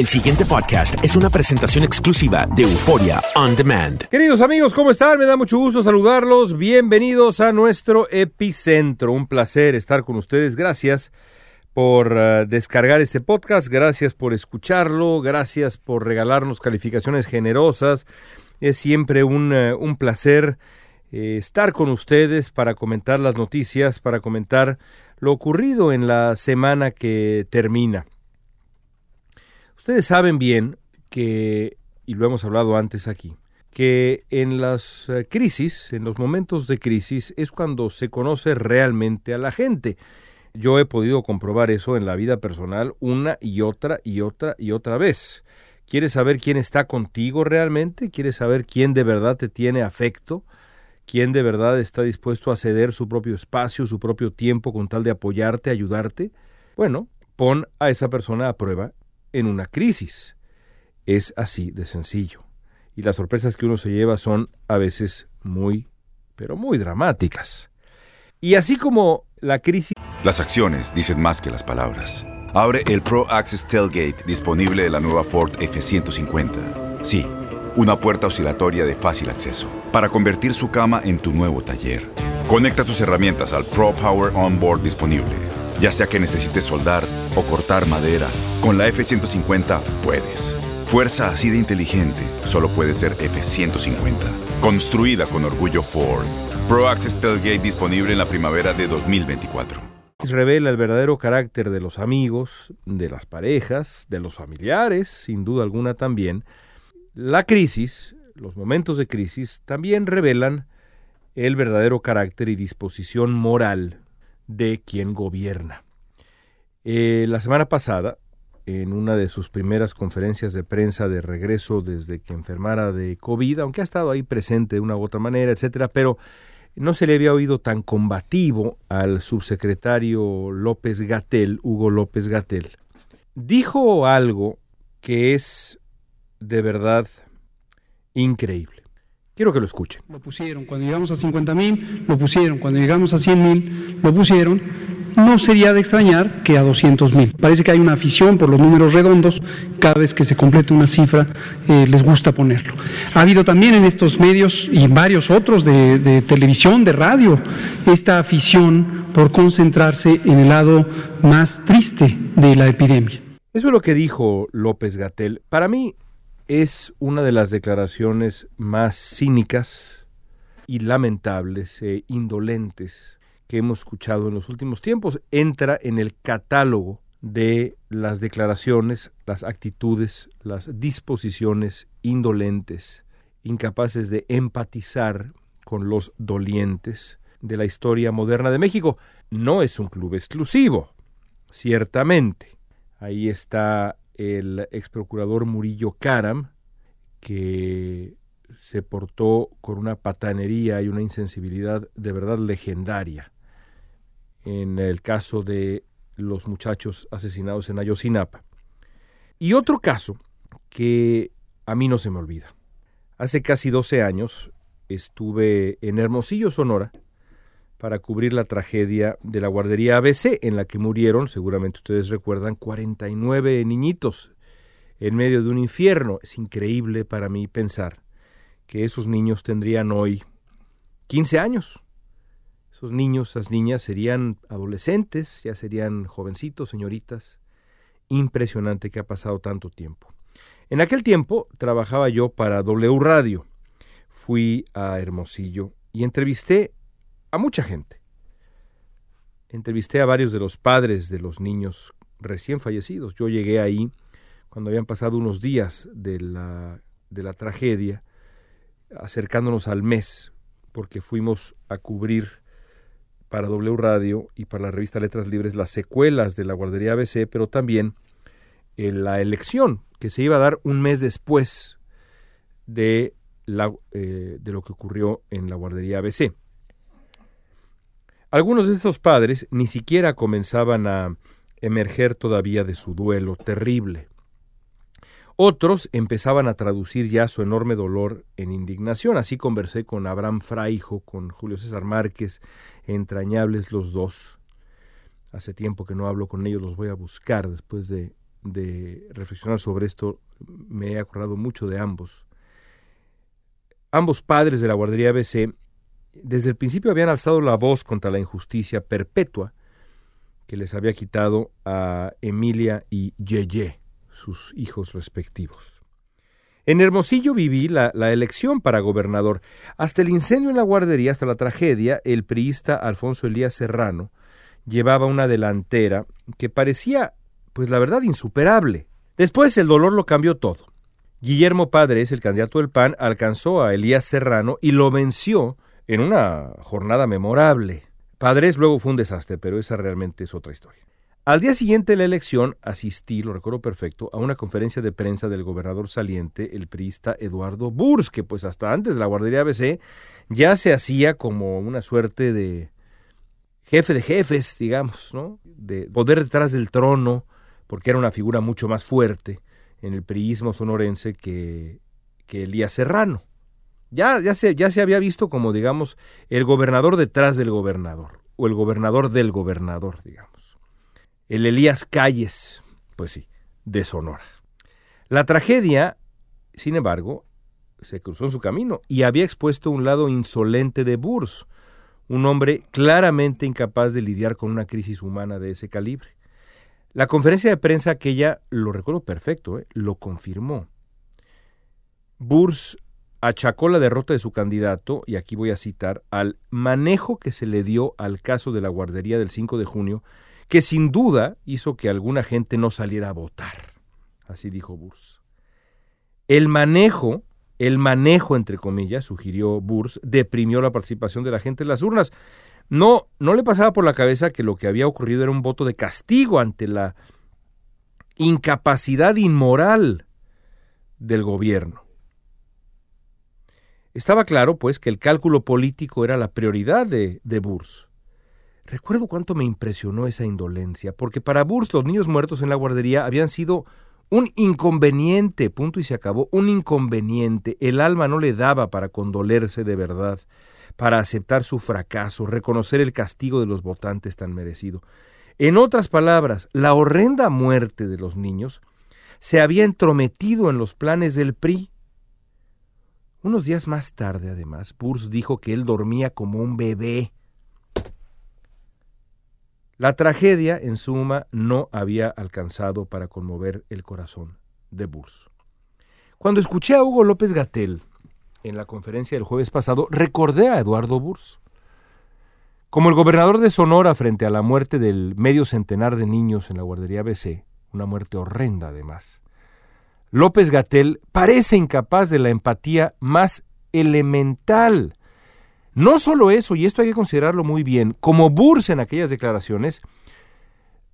El siguiente podcast es una presentación exclusiva de Euforia On Demand. Queridos amigos, ¿cómo están? Me da mucho gusto saludarlos. Bienvenidos a nuestro epicentro. Un placer estar con ustedes. Gracias por uh, descargar este podcast. Gracias por escucharlo. Gracias por regalarnos calificaciones generosas. Es siempre un, un placer eh, estar con ustedes para comentar las noticias, para comentar lo ocurrido en la semana que termina. Ustedes saben bien que, y lo hemos hablado antes aquí, que en las eh, crisis, en los momentos de crisis, es cuando se conoce realmente a la gente. Yo he podido comprobar eso en la vida personal una y otra y otra y otra vez. ¿Quieres saber quién está contigo realmente? ¿Quieres saber quién de verdad te tiene afecto? ¿Quién de verdad está dispuesto a ceder su propio espacio, su propio tiempo con tal de apoyarte, ayudarte? Bueno, pon a esa persona a prueba en una crisis. Es así de sencillo. Y las sorpresas que uno se lleva son a veces muy, pero muy dramáticas. Y así como la crisis... Las acciones dicen más que las palabras. Abre el Pro Access Tailgate disponible de la nueva Ford F150. Sí, una puerta oscilatoria de fácil acceso para convertir su cama en tu nuevo taller. Conecta tus herramientas al Pro Power Onboard disponible. Ya sea que necesites soldar o cortar madera, con la F150 puedes. Fuerza así de inteligente solo puede ser F150. Construida con orgullo Ford. Pro Access Tailgate disponible en la primavera de 2024. Revela el verdadero carácter de los amigos, de las parejas, de los familiares, sin duda alguna también. La crisis, los momentos de crisis, también revelan el verdadero carácter y disposición moral de quien gobierna. Eh, la semana pasada, en una de sus primeras conferencias de prensa de regreso desde que enfermara de COVID, aunque ha estado ahí presente de una u otra manera, etcétera, pero no se le había oído tan combativo al subsecretario López Gatel, Hugo López Gatel. Dijo algo que es de verdad increíble. Quiero que lo escuchen. Lo pusieron, cuando llegamos a 50 mil, lo pusieron, cuando llegamos a 100 mil, lo pusieron. No sería de extrañar que a 200 mil. Parece que hay una afición por los números redondos, cada vez que se completa una cifra eh, les gusta ponerlo. Ha habido también en estos medios y en varios otros de, de televisión, de radio, esta afición por concentrarse en el lado más triste de la epidemia. Eso es lo que dijo López Gatel. Para mí, es una de las declaraciones más cínicas y lamentables e indolentes que hemos escuchado en los últimos tiempos. Entra en el catálogo de las declaraciones, las actitudes, las disposiciones indolentes, incapaces de empatizar con los dolientes de la historia moderna de México. No es un club exclusivo, ciertamente. Ahí está el ex procurador Murillo Caram, que se portó con una patanería y una insensibilidad de verdad legendaria en el caso de los muchachos asesinados en Ayotzinapa. Y otro caso que a mí no se me olvida. Hace casi 12 años estuve en Hermosillo, Sonora, para cubrir la tragedia de la guardería ABC, en la que murieron, seguramente ustedes recuerdan, 49 niñitos en medio de un infierno. Es increíble para mí pensar que esos niños tendrían hoy 15 años. Esos niños, esas niñas serían adolescentes, ya serían jovencitos, señoritas. Impresionante que ha pasado tanto tiempo. En aquel tiempo trabajaba yo para W Radio. Fui a Hermosillo y entrevisté a mucha gente. Entrevisté a varios de los padres de los niños recién fallecidos. Yo llegué ahí cuando habían pasado unos días de la, de la tragedia, acercándonos al mes, porque fuimos a cubrir para W Radio y para la revista Letras Libres las secuelas de la guardería ABC, pero también en la elección que se iba a dar un mes después de, eh, de lo que ocurrió en la guardería ABC. Algunos de estos padres ni siquiera comenzaban a emerger todavía de su duelo terrible. Otros empezaban a traducir ya su enorme dolor en indignación. Así conversé con Abraham Fraijo, con Julio César Márquez, entrañables los dos. Hace tiempo que no hablo con ellos, los voy a buscar después de, reflexionar sobre esto. Me he acordado mucho de ambos. Ambos padres de la guardería ABC desde el principio habían alzado la voz contra la injusticia perpetua que les había quitado a Emilia y Yeye, sus hijos respectivos. En Hermosillo viví la, la, elección para gobernador. Hasta el incendio en la guardería, hasta la tragedia, el priista Alfonso Elías Serrano llevaba una delantera que parecía, pues la verdad, insuperable. Después el dolor lo cambió todo. Guillermo Padres, el candidato del PAN, alcanzó a Elías Serrano y lo venció en una jornada memorable. Padres luego fue un desastre, pero esa realmente es otra historia. Al día siguiente de la elección asistí, lo recuerdo perfecto, a una conferencia de prensa del gobernador saliente, el priista Eduardo Burs, que pues hasta antes de la guardería ABC ya se hacía como una suerte de jefe de jefes, digamos, ¿no? De poder detrás del trono, porque era una figura mucho más fuerte en el priismo sonorense que, que Elías Serrano. Ya, ya, se, ya se había visto como, digamos, el gobernador detrás del gobernador, o el gobernador del gobernador, digamos. El Elías Calles, pues sí, de Sonora. La tragedia, sin embargo, se cruzó en su camino y había expuesto un lado insolente de Burs, un hombre claramente incapaz de lidiar con una crisis humana de ese calibre. La conferencia de prensa aquella, lo recuerdo perfecto, ¿eh? lo confirmó. Burs achacó la derrota de su candidato, y aquí voy a citar, al manejo que se le dio al caso de la guardería del 5 de junio, que sin duda hizo que alguna gente no saliera a votar. Así dijo Burs. El manejo, el manejo, entre comillas, sugirió Burs, deprimió la participación de la gente en las urnas. No, no le pasaba por la cabeza que lo que había ocurrido era un voto de castigo ante la incapacidad inmoral del gobierno. Estaba claro, pues, que el cálculo político era la prioridad de, de Burs. Recuerdo cuánto me impresionó esa indolencia, porque para Burs los niños muertos en la guardería habían sido un inconveniente, punto y se acabó, un inconveniente. El alma no le daba para condolerse de verdad, para aceptar su fracaso, reconocer el castigo de los votantes tan merecido. En otras palabras, la horrenda muerte de los niños se había entrometido en los planes del PRI unos días más tarde, además, Burs dijo que él dormía como un bebé. La tragedia, en suma, no había alcanzado para conmover el corazón de Burs. Cuando escuché a Hugo López Gatel en la conferencia del jueves pasado, recordé a Eduardo Burs. Como el gobernador de Sonora frente a la muerte del medio centenar de niños en la guardería BC, una muerte horrenda además, López Gatel parece incapaz de la empatía más elemental. No solo eso, y esto hay que considerarlo muy bien, como Burs en aquellas declaraciones,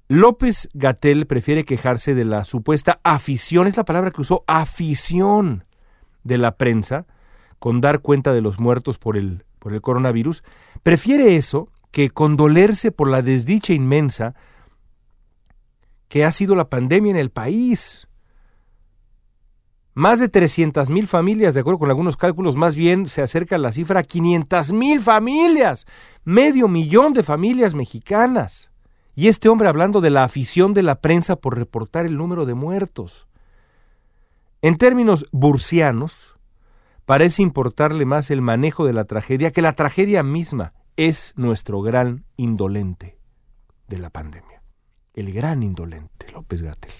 López Gatel prefiere quejarse de la supuesta afición, es la palabra que usó, afición de la prensa con dar cuenta de los muertos por el, por el coronavirus. Prefiere eso que condolerse por la desdicha inmensa que ha sido la pandemia en el país. Más de 300 mil familias, de acuerdo con algunos cálculos, más bien se acerca la cifra a 500 mil familias, medio millón de familias mexicanas. Y este hombre hablando de la afición de la prensa por reportar el número de muertos. En términos bursianos, parece importarle más el manejo de la tragedia que la tragedia misma es nuestro gran indolente de la pandemia. El gran indolente, López Gatel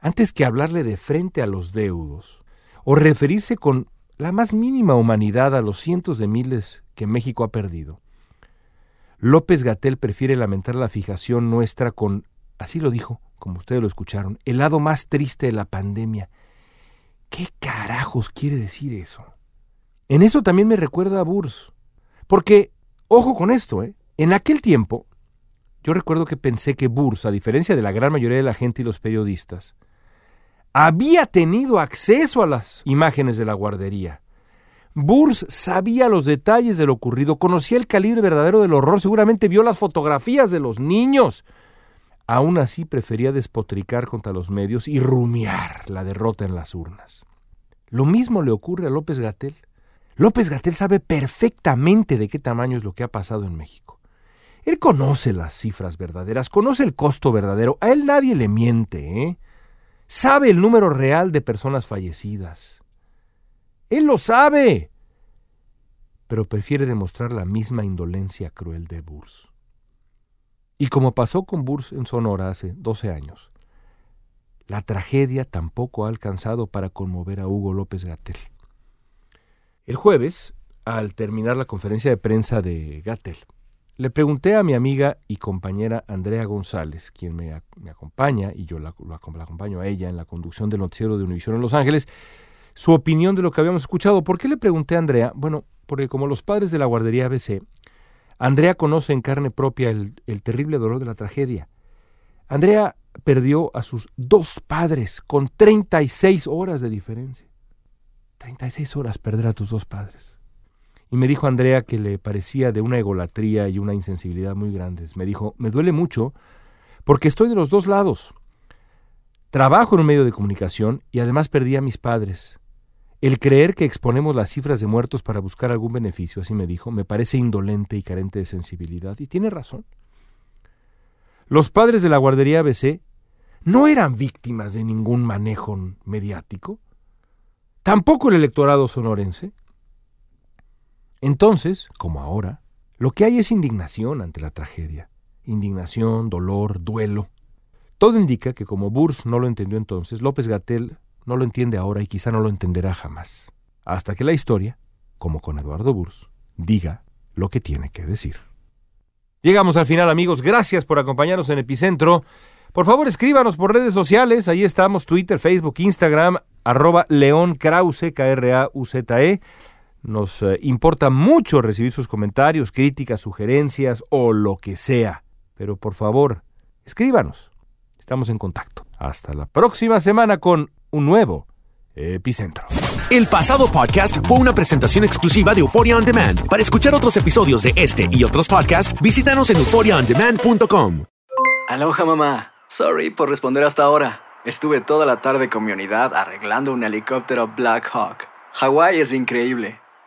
antes que hablarle de frente a los deudos o referirse con la más mínima humanidad a los cientos de miles que México ha perdido. López Gatel prefiere lamentar la fijación nuestra con, así lo dijo, como ustedes lo escucharon, el lado más triste de la pandemia. ¿Qué carajos quiere decir eso? En eso también me recuerda a Burs. Porque, ojo con esto, ¿eh? en aquel tiempo, yo recuerdo que pensé que Burs, a diferencia de la gran mayoría de la gente y los periodistas, había tenido acceso a las imágenes de la guardería. Burs sabía los detalles de lo ocurrido, conocía el calibre verdadero del horror, seguramente vio las fotografías de los niños. Aún así prefería despotricar contra los medios y rumiar la derrota en las urnas. Lo mismo le ocurre a López Gatel. López Gatel sabe perfectamente de qué tamaño es lo que ha pasado en México. Él conoce las cifras verdaderas, conoce el costo verdadero. A él nadie le miente, ¿eh? Sabe el número real de personas fallecidas. Él lo sabe. Pero prefiere demostrar la misma indolencia cruel de Burs. Y como pasó con Burs en Sonora hace 12 años, la tragedia tampoco ha alcanzado para conmover a Hugo López Gatel. El jueves, al terminar la conferencia de prensa de Gatel, le pregunté a mi amiga y compañera Andrea González, quien me, acompaña, y yo la, acompaño a ella en la conducción del noticiero de Univisión en Los Ángeles, su opinión de lo que habíamos escuchado. ¿Por qué le pregunté a Andrea? Bueno, porque como los padres de la guardería ABC, Andrea conoce en carne propia el, terrible dolor de la tragedia. Andrea perdió a sus dos padres con 36 horas de diferencia. 36 horas perder a tus dos padres. Y me dijo Andrea que le parecía de una egolatría y una insensibilidad muy grandes. Me dijo, me duele mucho porque estoy de los dos lados. Trabajo en un medio de comunicación y además perdí a mis padres. El creer que exponemos las cifras de muertos para buscar algún beneficio, así me dijo, me parece indolente y carente de sensibilidad. Y tiene razón. Los padres de la guardería ABC no eran víctimas de ningún manejo mediático. Tampoco el electorado sonorense. Entonces, como ahora, lo que hay es indignación ante la tragedia. Indignación, dolor, duelo. Todo indica que como Burs no lo entendió entonces, López Gatel no lo entiende ahora y quizá no lo entenderá jamás, hasta que la historia, como con Eduardo Burs, diga lo que tiene que decir. Llegamos al final amigos, gracias por acompañarnos en Epicentro. Por favor escríbanos por redes sociales, ahí estamos, Twitter, Facebook, Instagram, arroba León Krause, K-R-A-U-Z-E. Nos eh, importa mucho recibir sus comentarios, críticas, sugerencias o lo que sea. Pero por favor, escríbanos. Estamos en contacto. Hasta la próxima semana con un nuevo epicentro. El pasado podcast fue una presentación exclusiva de Euphoria On Demand. Para escuchar otros episodios de este y otros podcasts, visítanos en euphoriaondemand.com. Aloha mamá. Sorry por responder hasta ahora. Estuve toda la tarde con mi unidad arreglando un helicóptero Black Hawk. Hawái es increíble.